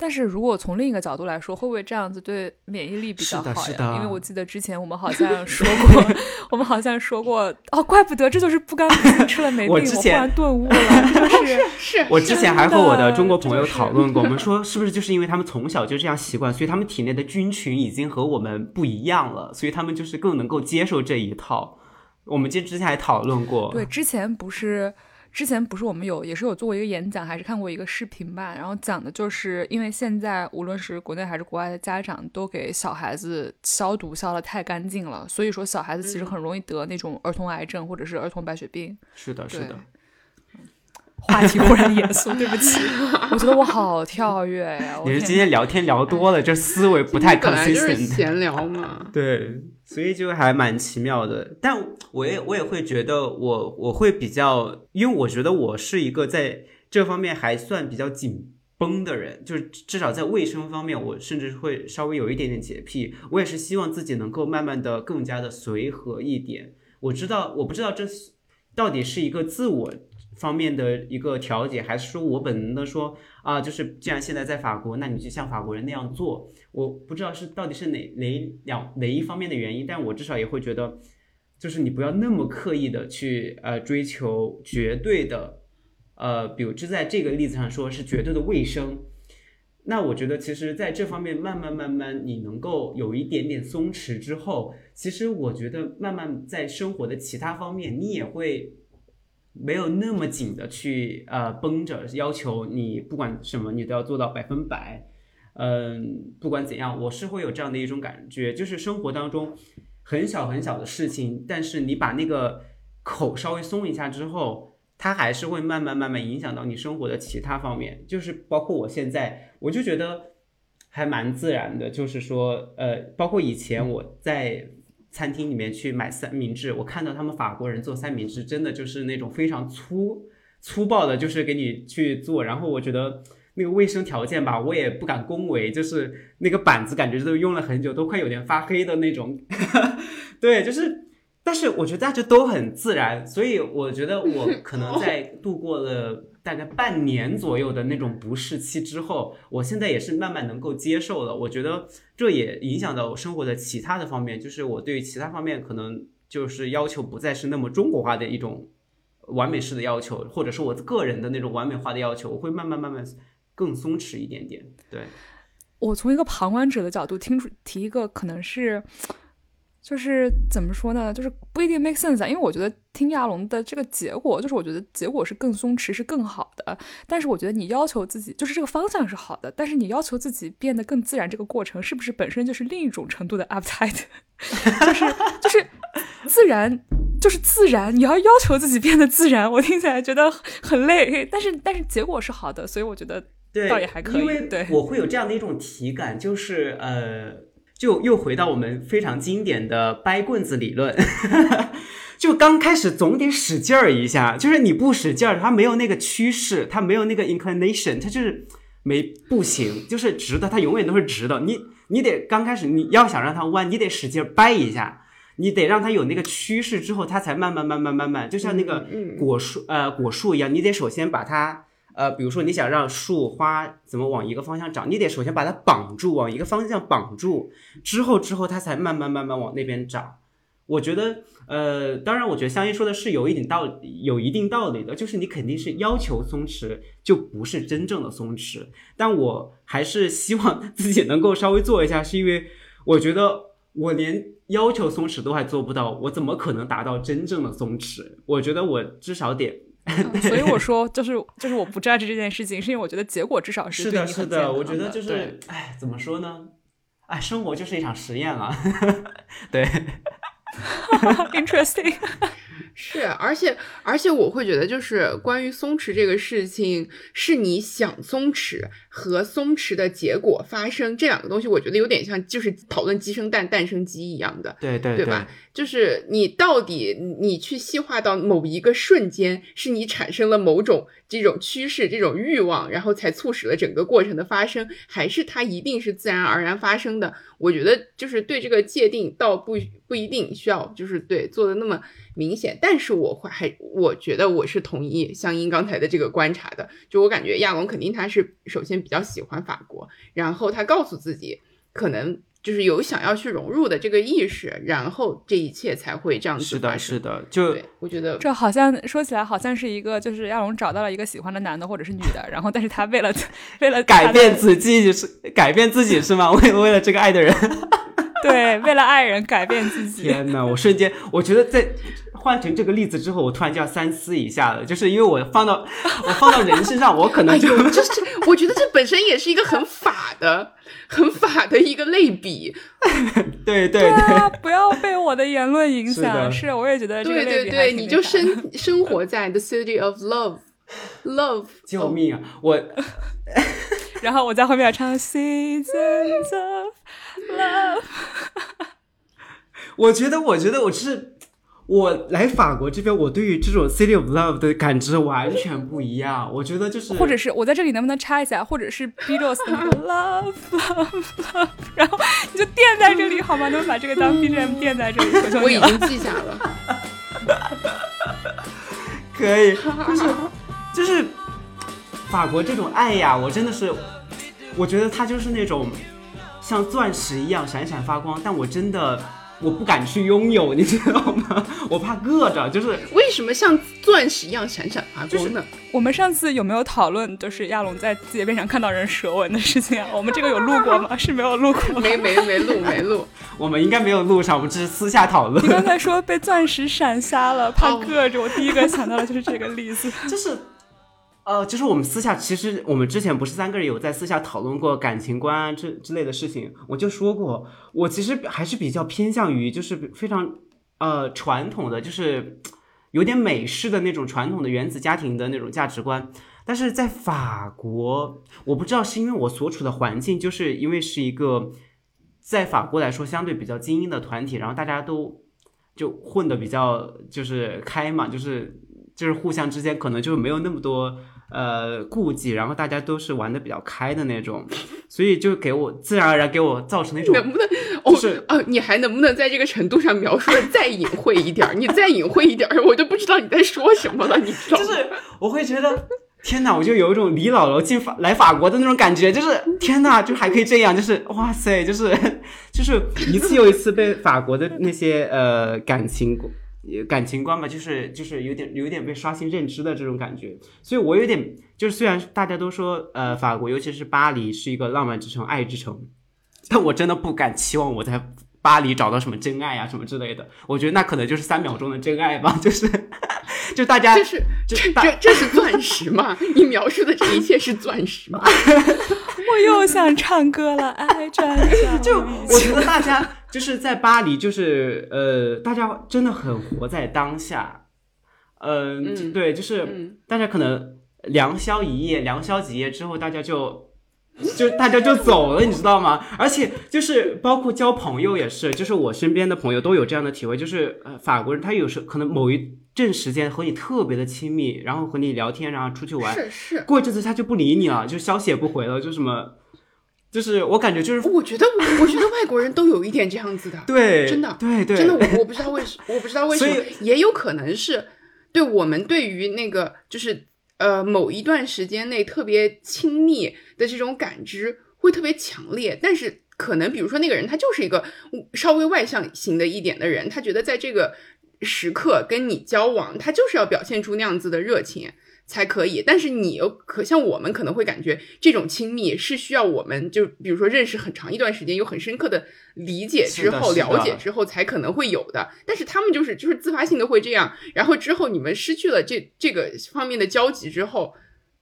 A: 但是如果从另一个角度来说，会不会这样子对免疫力比较好
C: 呀？
A: 因为我记得之前我们好像说 过，我们好像说过哦，怪不得这就是不干不净吃了没 病。
C: 我之前
A: 突然顿悟了，就是
B: 是。
C: 我之前还和我的中国朋友讨论过，我们说是不是就是因为他们从小就这样习惯，所以他们体内的菌群已经和我们不一样了，所以他们就是更能够接受这一套。我们之之前还讨论过，
A: 对，之前不是。之前不是我们有也是有做过一个演讲，还是看过一个视频吧，然后讲的就是因为现在无论是国内还是国外的家长都给小孩子消毒消的太干净了，所以说小孩子其实很容易得那种儿童癌症或者是儿童白血病。
C: 是的，是的。
A: 话题忽然严肃，对不起，我觉得我好跳跃呀！
C: 你是今天聊天聊多了，这思维不太 consistent。
B: 闲聊嘛，
C: 对，所以就还蛮奇妙的。但我也我也会觉得，我我会比较，因为我觉得我是一个在这方面还算比较紧绷的人，就是至少在卫生方面，我甚至会稍微有一点点洁癖。我也是希望自己能够慢慢的更加的随和一点。我知道，我不知道这到底是一个自我方面的一个调节，还是说我本能的说啊，就是既然现在在法国，那你就像法国人那样做。我不知道是到底是哪哪两哪一方面的原因，但我至少也会觉得，就是你不要那么刻意的去呃追求绝对的。呃，比如就在这个例子上说，是绝对的卫生。那我觉得，其实在这方面慢慢慢慢，你能够有一点点松弛之后，其实我觉得慢慢在生活的其他方面，你也会没有那么紧的去呃绷着，要求你不管什么你都要做到百分百。嗯，不管怎样，我是会有这样的一种感觉，就是生活当中很小很小的事情，但是你把那个口稍微松一下之后。它还是会慢慢慢慢影响到你生活的其他方面，就是包括我现在，我就觉得还蛮自然的。就是说，呃，包括以前我在餐厅里面去买三明治，我看到他们法国人做三明治，真的就是那种非常粗粗暴的，就是给你去做。然后我觉得那个卫生条件吧，我也不敢恭维，就是那个板子感觉都用了很久，都快有点发黑的那种。对，就是。但是我觉得大家都很自然，所以我觉得我可能在度过了大概半年左右的那种不适期之后，我现在也是慢慢能够接受了。我觉得这也影响到我生活的其他的方面，就是我对于其他方面可能就是要求不再是那么中国化的一种完美式的要求，或者是我个人的那种完美化的要求，我会慢慢慢慢更松弛一点点。对
A: 我从一个旁观者的角度听出提一个可能是。就是怎么说呢？就是不一定 make sense 啊，因为我觉得听亚龙的这个结果，就是我觉得结果是更松弛，是更好的。但是我觉得你要求自己，就是这个方向是好的，但是你要求自己变得更自然，这个过程是不是本身就是另一种程度的 uptight？就是就是自然，就是自然，你要要求自己变得自然，我听起来觉得很累。但是但是结果是好的，所以我觉得倒也还可以。对，
C: 我会有这样的一种体感，就是呃。就又回到我们非常经典的掰棍子理论，就刚开始总得使劲儿一下，就是你不使劲儿，它没有那个趋势，它没有那个 inclination，它就是没不行，就是直的，它永远都是直的。你你得刚开始你要想让它弯，你得使劲掰一下，你得让它有那个趋势之后，它才慢慢慢慢慢慢，就像那个果树呃果树一样，你得首先把它。呃，比如说你想让树花怎么往一个方向长，你得首先把它绑住，往一个方向绑住，之后之后它才慢慢慢慢往那边长。我觉得，呃，当然，我觉得香烟说的是有一点道理，有一定道理的，就是你肯定是要求松弛，就不是真正的松弛。但我还是希望 自己能够稍微做一下，是因为我觉得我连要求松弛都还做不到，我怎么可能达到真正的松弛？我觉得我至少得。
A: 所以我说，就是就是我不 judge 这件事情，是因为我觉觉得结果至少
C: 是
A: 的，
C: 是
A: 的。
C: 我觉得就是，哎，怎么说呢？哎，生活就是一场实验了，对。
A: Interesting。
B: 是，而且而且我会觉得，就是关于松弛这个事情，是你想松弛和松弛的结果发生这两个东西，我觉得有点像，就是讨论鸡生蛋，蛋生鸡一样的，
C: 对对
B: 对吧？就是你到底你去细化到某一个瞬间，是你产生了某种这种趋势、这种欲望，然后才促使了整个过程的发生，还是它一定是自然而然发生的？我觉得就是对这个界定，倒不不一定需要，就是对做的那么明显。但是我会还我觉得我是同意香音刚才的这个观察的，就我感觉亚龙肯定他是首先比较喜欢法国，然后他告诉自己可能。就是有想要去融入的这个意识，然后这一切才会这样子
C: 是的，是的，就
B: 我觉得
A: 这好像说起来好像是一个，就是亚龙找到了一个喜欢的男的或者是女的，然后但是他为了 为了
C: 改变自己是改变自己是吗？为为了这个爱的人，
A: 对，为了爱人改变自己。
C: 天哪！我瞬间我觉得在换成这个例子之后，我突然就要三思一下了，就是因为我放到 我放到人身上，我可能就
B: 就是我觉得这本身也是一个很法的。很法的一个类比，
C: 对对对，
A: 不要被我的言论影响。是，我也觉得这个
B: 对对对，你就生生活在 the city of love，love，
C: 救命啊！我，
A: 然后我在后面唱 seasons of love。
C: 我觉得，我觉得我是。我来法国这边，我对于这种 City of Love 的感知完全不一样。我觉得就是，
A: 或者是我在这里能不能插一下，或者是 Beatles 的 Love Love Love，然后你就垫在这里好吗？能把这个当 BGM 垫在这里？
B: 我已经记下了。
C: 可以，就是就是法国这种爱呀，我真的是，我觉得它就是那种像钻石一样闪闪发光，但我真的。我不敢去拥有，你知道吗？我怕硌着。就是
B: 为什么像钻石一样闪闪发光呢？
A: 我们上次有没有讨论，就是亚龙在街边上看到人舌吻的事情啊？我们这个有录过吗？是没有录过，
B: 没没没录 没录。
C: 我们应该没有录上，我们只是私下讨论。
A: 你刚才说被钻石闪瞎了，怕硌着，我第一个想到的就是这个例子，
C: 就是。呃，就是我们私下，其实我们之前不是三个人有在私下讨论过感情观啊之之类的事情，我就说过，我其实还是比较偏向于就是非常呃传统的，就是 有点美式的那种传统的原子家庭的那种价值观。但是在法国，我不知道是因为我所处的环境，就是因为是一个在法国来说相对比较精英的团体，然后大家都就混的比较就是开嘛，就是就是互相之间可能就没有那么多。呃，顾忌，然后大家都是玩的比较开的那种，所以就给我自然而然给我造成那种，
B: 能不能，就是啊，你还能不能在这个程度上描述的再隐晦一点？你再隐晦一点，我就不知道你在说什么了。你知道
C: 就是我会觉得，天哪，我就有一种李姥姥进法来法国的那种感觉，就是天哪，就还可以这样，就是哇塞，就是就是一次又一次被法国的那些呃感情。感情观吧，就是就是有点有点被刷新认知的这种感觉，所以我有点就是虽然大家都说呃法国尤其是巴黎是一个浪漫之城、爱之城，但我真的不敢期望我在巴黎找到什么真爱啊什么之类的。我觉得那可能就是三秒钟的真爱吧，就是 就大家
B: 这是这这这是钻石吗？你描述的这一切是钻石吗？
A: 我又想唱歌了，哎转角。
C: 就我觉得大家。就是在巴黎，就是呃，大家真的很活在当下，嗯，对，就是大家可能良宵一夜，良宵几夜之后，大家就就大家就走了，你知道吗？而且就是包括交朋友也是，就是我身边的朋友都有这样的体会，就是呃，法国人他有时可能某一阵时间和你特别的亲密，然后和你聊天，然后出去玩，
B: 是是，
C: 过一阵子他就不理你了，就消息也不回了，就什么。就是我感觉就是，
B: 我觉得我觉得外国人都有一点这样子的，
C: 对，
B: 真的，
C: 对对，
B: 真的，我我不知道为什，我不知道为什么，也有可能是对我们对于那个就是呃某一段时间内特别亲密的这种感知会特别强烈，但是可能比如说那个人他就是一个稍微外向型的一点的人，他觉得在这个时刻跟你交往，他就是要表现出那样子的热情。才可以，但是你又可像我们可能会感觉这种亲密是需要我们就比如说认识很长一段时间，有很深刻的理解之后了解之后才可能会有的。但是他们就是就是自发性的会这样，然后之后你们失去了这这个方面的交集之后，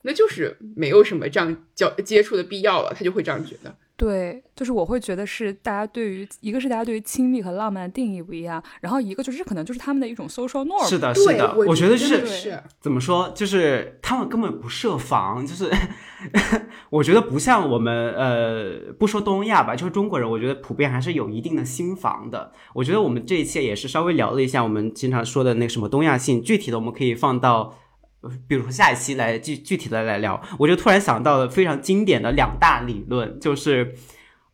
B: 那就是没有什么这样交接触的必要了，他就会这样觉得。
A: 对，就是我会觉得是大家对于一个是大家对于亲密和浪漫的定义不一样，然后一个就是可能就是他们的一种 social norm。
C: 是的，是的，我觉得就
B: 是
C: 怎么说，就是他们根本不设防，就是 我觉得不像我们呃，不说东亚吧，就是中国人，我觉得普遍还是有一定的心防的。我觉得我们这一切也是稍微聊了一下我们经常说的那什么东亚性，具体的我们可以放到。比如说下一期来具具体的来聊，我就突然想到了非常经典的两大理论，就是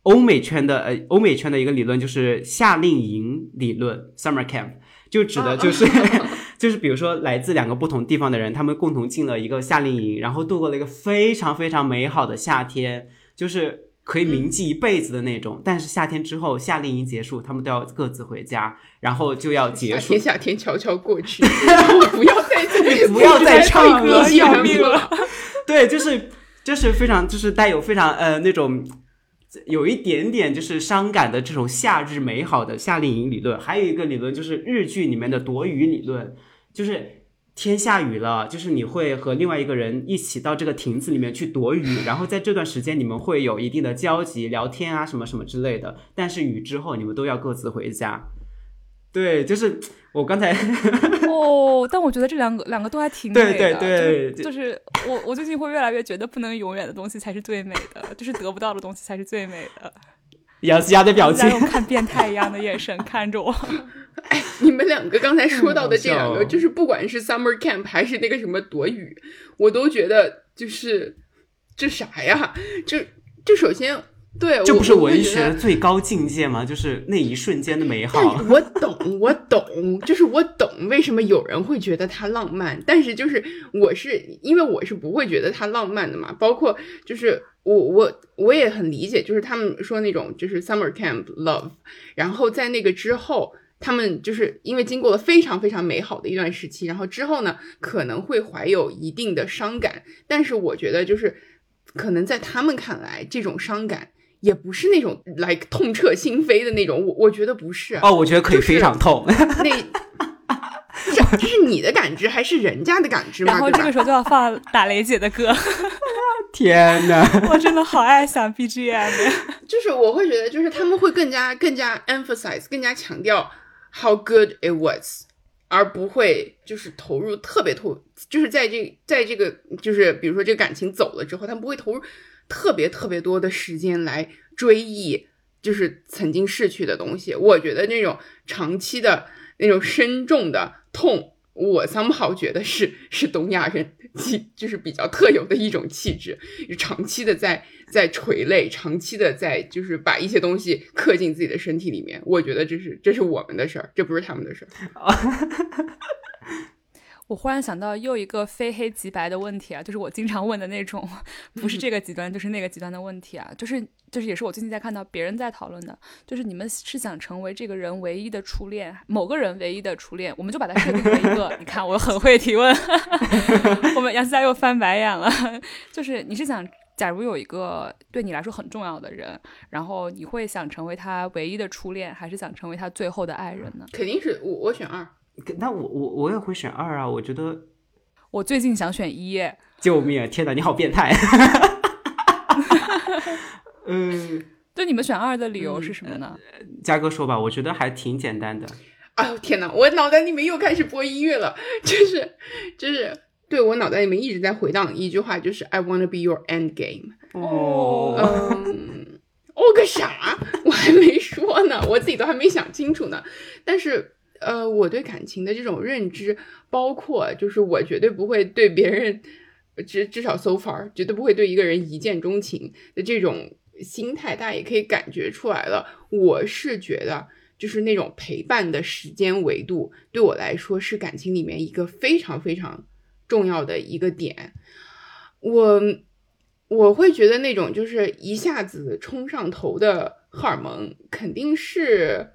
C: 欧美圈的呃欧美圈的一个理论，就是夏令营理论 （summer camp），就指的就是 就是比如说来自两个不同地方的人，他们共同进了一个夏令营，然后度过了一个非常非常美好的夏天，就是。可以铭记一辈子的那种，但是夏天之后，夏令营结束，他们都要各自回家，然后就要结束。
B: 夏天，夏天悄悄过去，不要再
C: 不要再唱
A: 歌
C: 要命了。对，就是就是非常就是带有非常呃那种有一点点就是伤感的这种夏日美好的夏令营理论。还有一个理论就是日剧里面的躲雨理论，就是。天下雨了，就是你会和另外一个人一起到这个亭子里面去躲雨，然后在这段时间你们会有一定的交集、聊天啊什么什么之类的。但是雨之后你们都要各自回家。对，就是我刚才
A: 哦，但我觉得这两个两个都还挺
C: 美的。对对
A: 对，就是我我最近会越来越觉得，不能永远的东西才是最美的，就是得不到的东西才是最美的。
C: 杨思佳的表情，
A: 用看变态一样的眼神看着我。
B: 哎，你们两个刚才说到的这两个，就是不管是 summer camp 还是那个什么躲雨，我都觉得就是这啥呀？就就首先。对，
C: 这不是文学最高境界吗？就是那一瞬间的美好。
B: 我懂，我懂，就是我懂为什么有人会觉得它浪漫。但是就是我是因为我是不会觉得它浪漫的嘛。包括就是我我我也很理解，就是他们说那种就是 summer camp love，然后在那个之后，他们就是因为经过了非常非常美好的一段时期，然后之后呢可能会怀有一定的伤感。但是我觉得就是可能在他们看来，这种伤感。也不是那种来痛彻心扉的那种，我我觉得不是
C: 哦，我觉得可以非常痛。
B: 那这这是你的感知还是人家的感知
A: 吗？然后这个时候就要放打雷姐的歌。
C: 天哪，
A: 我真的好爱想 BGM。
B: 就是我会觉得，就是他们会更加更加 emphasize，更加强调 how good it was，而不会就是投入特别投，就是在这在这个就是比如说这个感情走了之后，他们不会投入。特别特别多的时间来追忆，就是曾经逝去的东西。我觉得那种长期的那种深重的痛，我 somehow 觉得是是东亚人气，就是比较特有的一种气质。长期的在在垂泪，长期的在就是把一些东西刻进自己的身体里面。我觉得这是这是我们的事儿，这不是他们的事儿。
A: 我忽然想到又一个非黑即白的问题啊，就是我经常问的那种，不是这个极端就是那个极端的问题啊，就是就是也是我最近在看到别人在讨论的，就是你们是想成为这个人唯一的初恋，某个人唯一的初恋，我们就把它设定为一个，你看我很会提问，我们杨思佳又翻白眼了，就是你是想，假如有一个对你来说很重要的人，然后你会想成为他唯一的初恋，还是想成为他最后的爱人呢？
B: 肯定是我，我选二。
C: 那我我我也会选二啊！我觉得
A: 我最近想选一。
C: 救命！天哪，你好变态！嗯，
A: 对，你们选二的理由是什么呢？
C: 嘉哥说吧，我觉得还挺简单的。
B: 哎呦天哪，我脑袋里面又开始播音乐了，就是就是，对我脑袋里面一直在回荡一句话，就是 I wanna be your end game。
A: 哦，
B: 嗯，哦个啥？我还没说呢，我自己都还没想清楚呢，但是。呃，我对感情的这种认知，包括就是我绝对不会对别人，至至少 so far 绝对不会对一个人一见钟情的这种心态，大家也可以感觉出来了。我是觉得，就是那种陪伴的时间维度，对我来说是感情里面一个非常非常重要的一个点。我我会觉得那种就是一下子冲上头的荷尔蒙，肯定是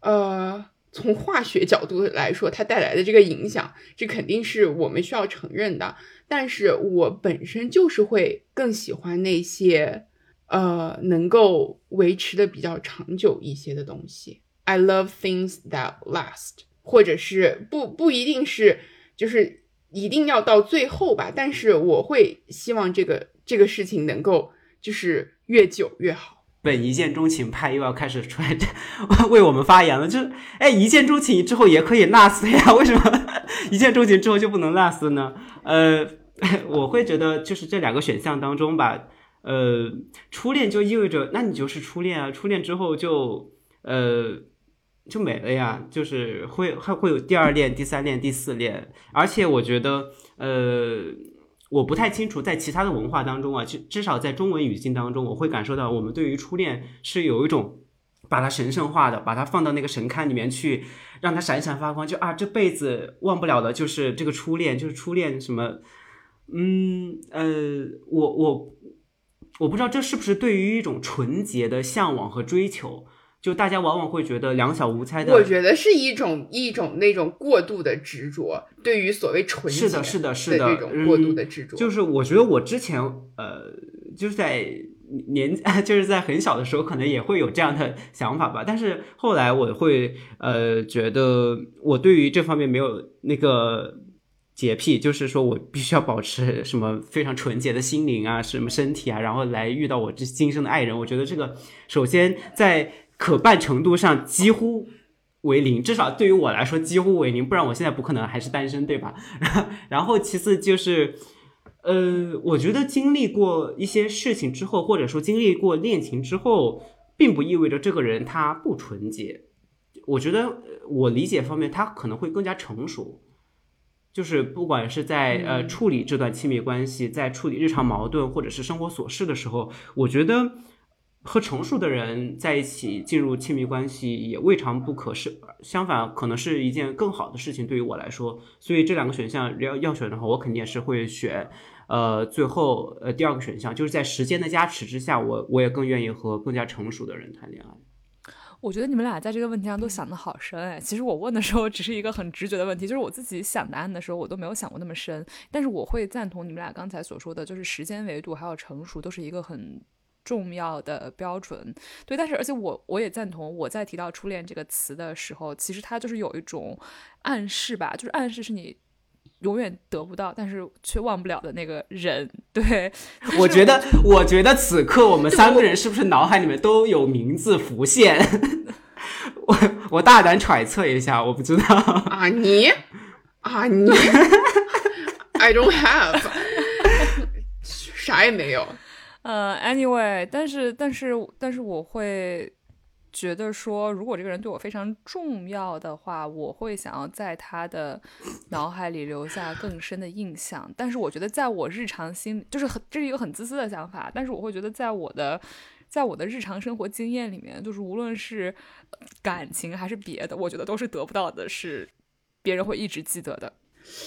B: 呃。从化学角度来说，它带来的这个影响，这肯定是我们需要承认的。但是我本身就是会更喜欢那些，呃，能够维持的比较长久一些的东西。I love things that last，或者是不不一定是，就是一定要到最后吧。但是我会希望这个这个事情能够就是越久越好。
C: 本一见钟情派又要开始出来为我们发言了，就是哎，一见钟情之后也可以 last 呀？为什么一见钟情之后就不能 last 呢？呃，我会觉得就是这两个选项当中吧，呃，初恋就意味着那你就是初恋啊，初恋之后就呃就没了呀，就是会还会有第二恋、第三恋、第四恋，而且我觉得呃。我不太清楚，在其他的文化当中啊，至至少在中文语境当中，我会感受到我们对于初恋是有一种把它神圣化的，把它放到那个神龛里面去，让它闪闪发光，就啊这辈子忘不了的就是这个初恋，就是初恋什么，嗯呃，我我我不知道这是不是对于一种纯洁的向往和追求。就大家往往会觉得两小无猜的，
B: 我觉得是一种一种那种过度的执着，对于所谓纯洁
C: 是的，是的，是的
B: 这种过度的执着。
C: 就是我觉得我之前呃，就是在年 就是在很小的时候，可能也会有这样的想法吧。但是后来我会呃觉得，我对于这方面没有那个洁癖，就是说我必须要保持什么非常纯洁的心灵啊，什么身体啊，然后来遇到我这今生的爱人。我觉得这个首先在可办程度上几乎为零，至少对于我来说几乎为零，不然我现在不可能还是单身，对吧？然后其次就是，呃，我觉得经历过一些事情之后，或者说经历过恋情之后，并不意味着这个人他不纯洁。我觉得我理解方面，他可能会更加成熟。就是不管是在呃处理这段亲密关系，在处理日常矛盾或者是生活琐事的时候，我觉得和成熟的人在一起进入亲密关系也未尝不可。是相反，可能是一件更好的事情对于我来说。所以这两个选项要要选的话，我肯定也是会选呃最后呃第二个选项，就是在时间的加持之下，我我也更愿意和更加成熟的人谈恋爱。
A: 我觉得你们俩在这个问题上都想的好深哎。其实我问的时候只是一个很直觉的问题，就是我自己想答案的时候，我都没有想过那么深。但是我会赞同你们俩刚才所说的，就是时间维度还有成熟都是一个很重要的标准。对，但是而且我我也赞同，我在提到初恋这个词的时候，其实它就是有一种暗示吧，就是暗示是你。永远得不到，但是却忘不了的那个人，对
C: 我觉得，我觉得此刻我们三个人是不是脑海里面都有名字浮现？我我大胆揣测一下，我不知道
B: 啊，你啊你，I don't have，啥也没有。
A: 呃，anyway，但是但是但是我会。觉得说，如果这个人对我非常重要的话，我会想要在他的脑海里留下更深的印象。但是我觉得，在我日常心，就是很这是一个很自私的想法。但是我会觉得，在我的，在我的日常生活经验里面，就是无论是感情还是别的，我觉得都是得不到的，是别人会一直记得的。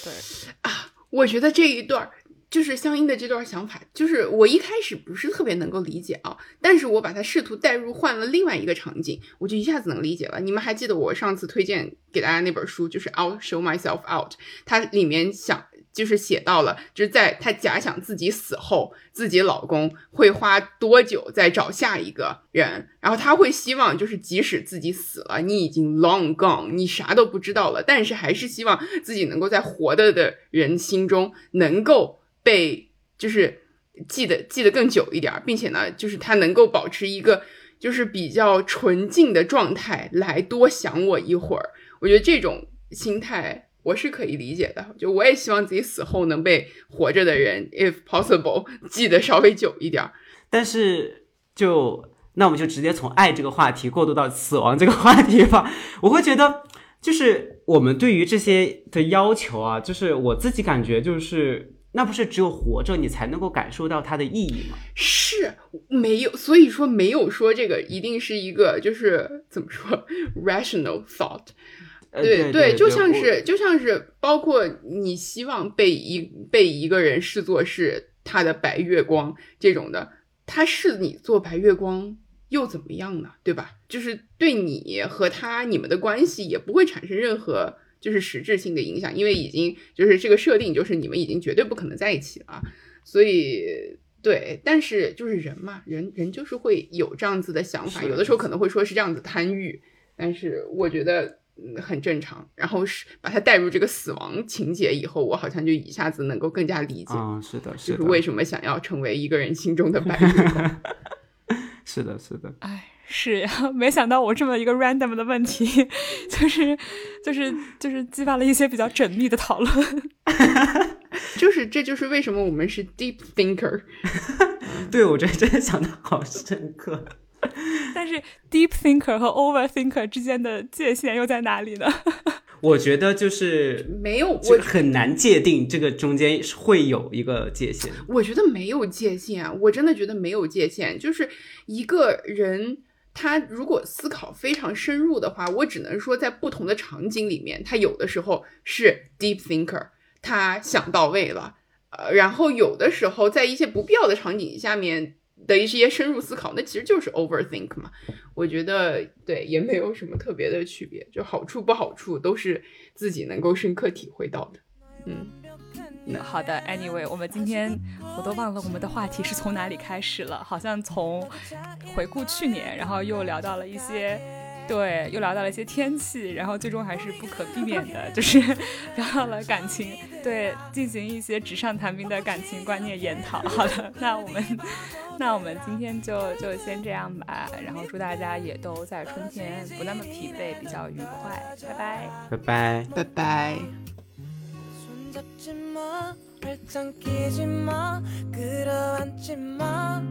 A: 对
B: 啊，我觉得这一段。就是相应的这段想法，就是我一开始不是特别能够理解啊，但是我把它试图带入换了另外一个场景，我就一下子能理解了。你们还记得我上次推荐给大家那本书，就是《I'll Show Myself Out》，它里面想就是写到了，就是在他假想自己死后，自己老公会花多久再找下一个人，然后他会希望就是即使自己死了，你已经 long gone，你啥都不知道了，但是还是希望自己能够在活着的人心中能够。被就是记得记得更久一点，并且呢，就是他能够保持一个就是比较纯净的状态来多想我一会儿。我觉得这种心态我是可以理解的。就我也希望自己死后能被活着的人，if possible，记得稍微久一点。
C: 但是就那我们就直接从爱这个话题过渡到死亡这个话题吧。我会觉得就是我们对于这些的要求啊，就是我自己感觉就是。那不是只有活着你才能够感受到它的意义吗？
B: 是没有，所以说没有说这个一定是一个就是怎么说 rational thought，
C: 对
B: 对，就像是就像是包括你希望被一被一个人视作是他的白月光这种的，他是你做白月光又怎么样呢？对吧？就是对你和他你们的关系也不会产生任何。就是实质性的影响，因为已经就是这个设定，就是你们已经绝对不可能在一起了，所以对，但是就是人嘛，人人就是会有这样子的想法，有的时候可能会说是这样子贪欲，但是我觉得很正常。然后是把它带入这个死亡情节以后，我好像就一下子能够更加理解，
C: 嗯，是的，是
B: 的，就是为什么想要成为一个人心中的白月光，
C: 是的，是的，
A: 哎。是呀，没想到我这么一个 random 的问题，就是，就是，就是激发了一些比较缜密的讨论。
B: 就是，这就是为什么我们是 deep thinker。
C: 对，我觉得真的想的好深刻。
A: 但是 deep thinker 和 over thinker 之间的界限又在哪里呢？
C: 我觉得就是
B: 没有，我
C: 很难界定这个中间会有一个界限。
B: 我觉得没有界限，我真的觉得没有界限，就是一个人。他如果思考非常深入的话，我只能说，在不同的场景里面，他有的时候是 deep thinker，他想到位了，呃，然后有的时候在一些不必要的场景下面的一些深入思考，那其实就是 overthink 嘛。我觉得对，也没有什么特别的区别，就好处不好处都是自己能够深刻体会到的，嗯。
A: 好的，Anyway，我们今天我都忘了我们的话题是从哪里开始了，好像从回顾去年，然后又聊到了一些，对，又聊到了一些天气，然后最终还是不可避免的，就是 聊到了感情，对，进行一些纸上谈兵的感情观念研讨。好的，那我们那我们今天就就先这样吧，然后祝大家也都在春天不那么疲惫，比较愉快，拜拜，
C: 拜拜，
B: 拜拜。
D: 팔짱 끼지 마 끌어안지 마.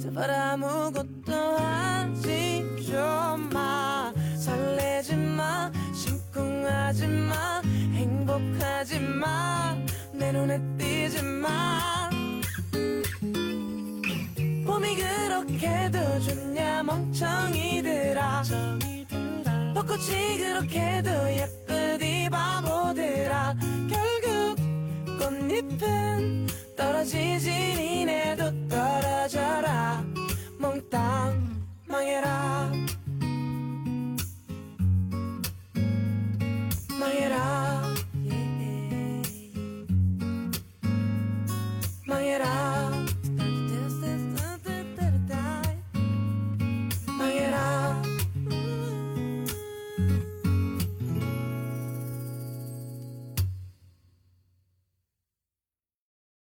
D: 제발 아무것도 하지 좀마. 설레지 마 심쿵하지 마 행복하지 마내 눈에 띄지 마. 봄이 그렇게도 좋냐 멍청이들아 벚꽃이 그렇게도 예쁘디 바보들아. 결국 꽃잎은 떨어지지 니네도 떨어져라. 몽땅 망해라. 망해라.